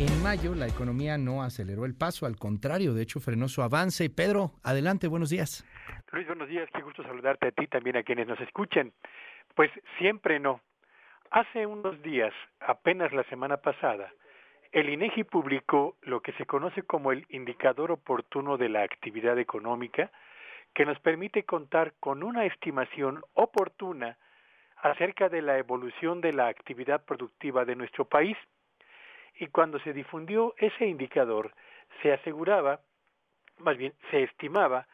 En mayo la economía no aceleró el paso, al contrario, de hecho frenó su avance. Pedro, adelante, buenos días. Luis, buenos días, qué gusto saludarte a ti también a quienes nos escuchen. Pues siempre no. Hace unos días, apenas la semana pasada, el INEGI publicó lo que se conoce como el indicador oportuno de la actividad económica, que nos permite contar con una estimación oportuna acerca de la evolución de la actividad productiva de nuestro país y cuando se difundió ese indicador se aseguraba, más bien se estimaba,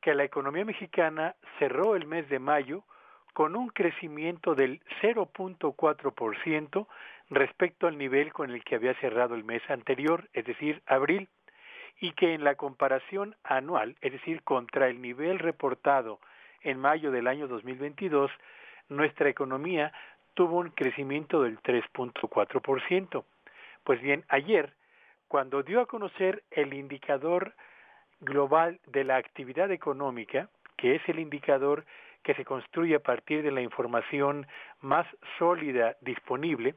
que la economía mexicana cerró el mes de mayo con un crecimiento del 0.4% respecto al nivel con el que había cerrado el mes anterior, es decir, abril, y que en la comparación anual, es decir, contra el nivel reportado en mayo del año 2022, nuestra economía tuvo un crecimiento del 3.4%. Pues bien, ayer, cuando dio a conocer el indicador global de la actividad económica, que es el indicador que se construye a partir de la información más sólida disponible,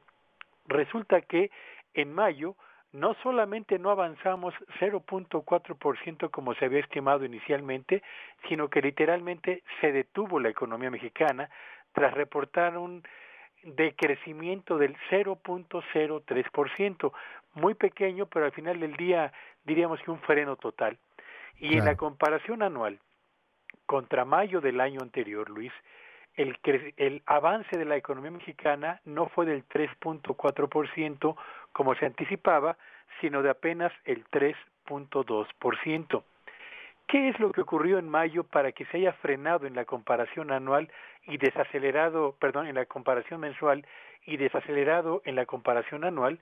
resulta que en mayo no solamente no avanzamos 0.4% como se había estimado inicialmente, sino que literalmente se detuvo la economía mexicana tras reportar un decrecimiento del 0.03%, muy pequeño, pero al final del día diríamos que un freno total. Y en la comparación anual contra mayo del año anterior, Luis, el, el avance de la economía mexicana no fue del 3.4% como se anticipaba, sino de apenas el 3.2%. ¿Qué es lo que ocurrió en mayo para que se haya frenado en la comparación anual y desacelerado, perdón, en la comparación mensual y desacelerado en la comparación anual?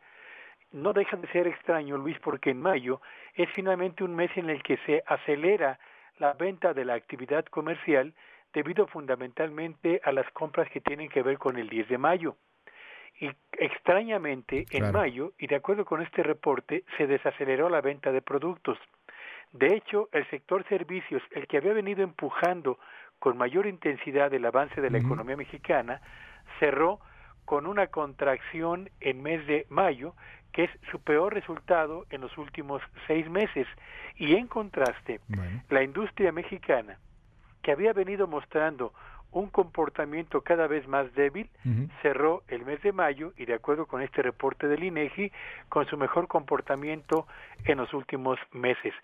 No deja de ser extraño, Luis, porque en mayo es finalmente un mes en el que se acelera la venta de la actividad comercial debido fundamentalmente a las compras que tienen que ver con el 10 de mayo. Y extrañamente, en mayo, y de acuerdo con este reporte, se desaceleró la venta de productos. De hecho, el sector servicios, el que había venido empujando con mayor intensidad el avance de la economía mexicana, cerró con una contracción en mes de mayo, que es su peor resultado en los últimos seis meses. Y en contraste, la industria mexicana, que había venido mostrando un comportamiento cada vez más débil, cerró el mes de mayo y de acuerdo con este reporte del INEGI, con su mejor comportamiento en los últimos meses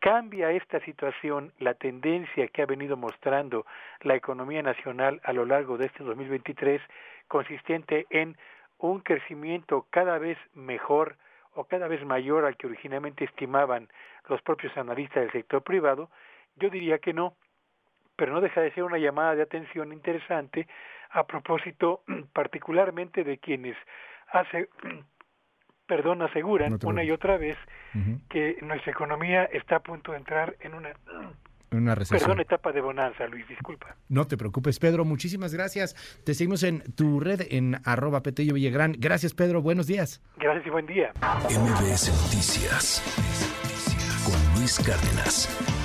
cambia esta situación la tendencia que ha venido mostrando la economía nacional a lo largo de este 2023, consistente en un crecimiento cada vez mejor o cada vez mayor al que originalmente estimaban los propios analistas del sector privado, yo diría que no, pero no deja de ser una llamada de atención interesante a propósito particularmente de quienes hace perdón, aseguran una y otra vez que nuestra economía está a punto de entrar en una una recesión. Perdón, etapa de bonanza, Luis, disculpa. No te preocupes, Pedro, muchísimas gracias. Te seguimos en tu red en arroba Petello Villagrán. Gracias, Pedro, buenos días. Gracias y buen día. MBS Noticias con Luis Cárdenas.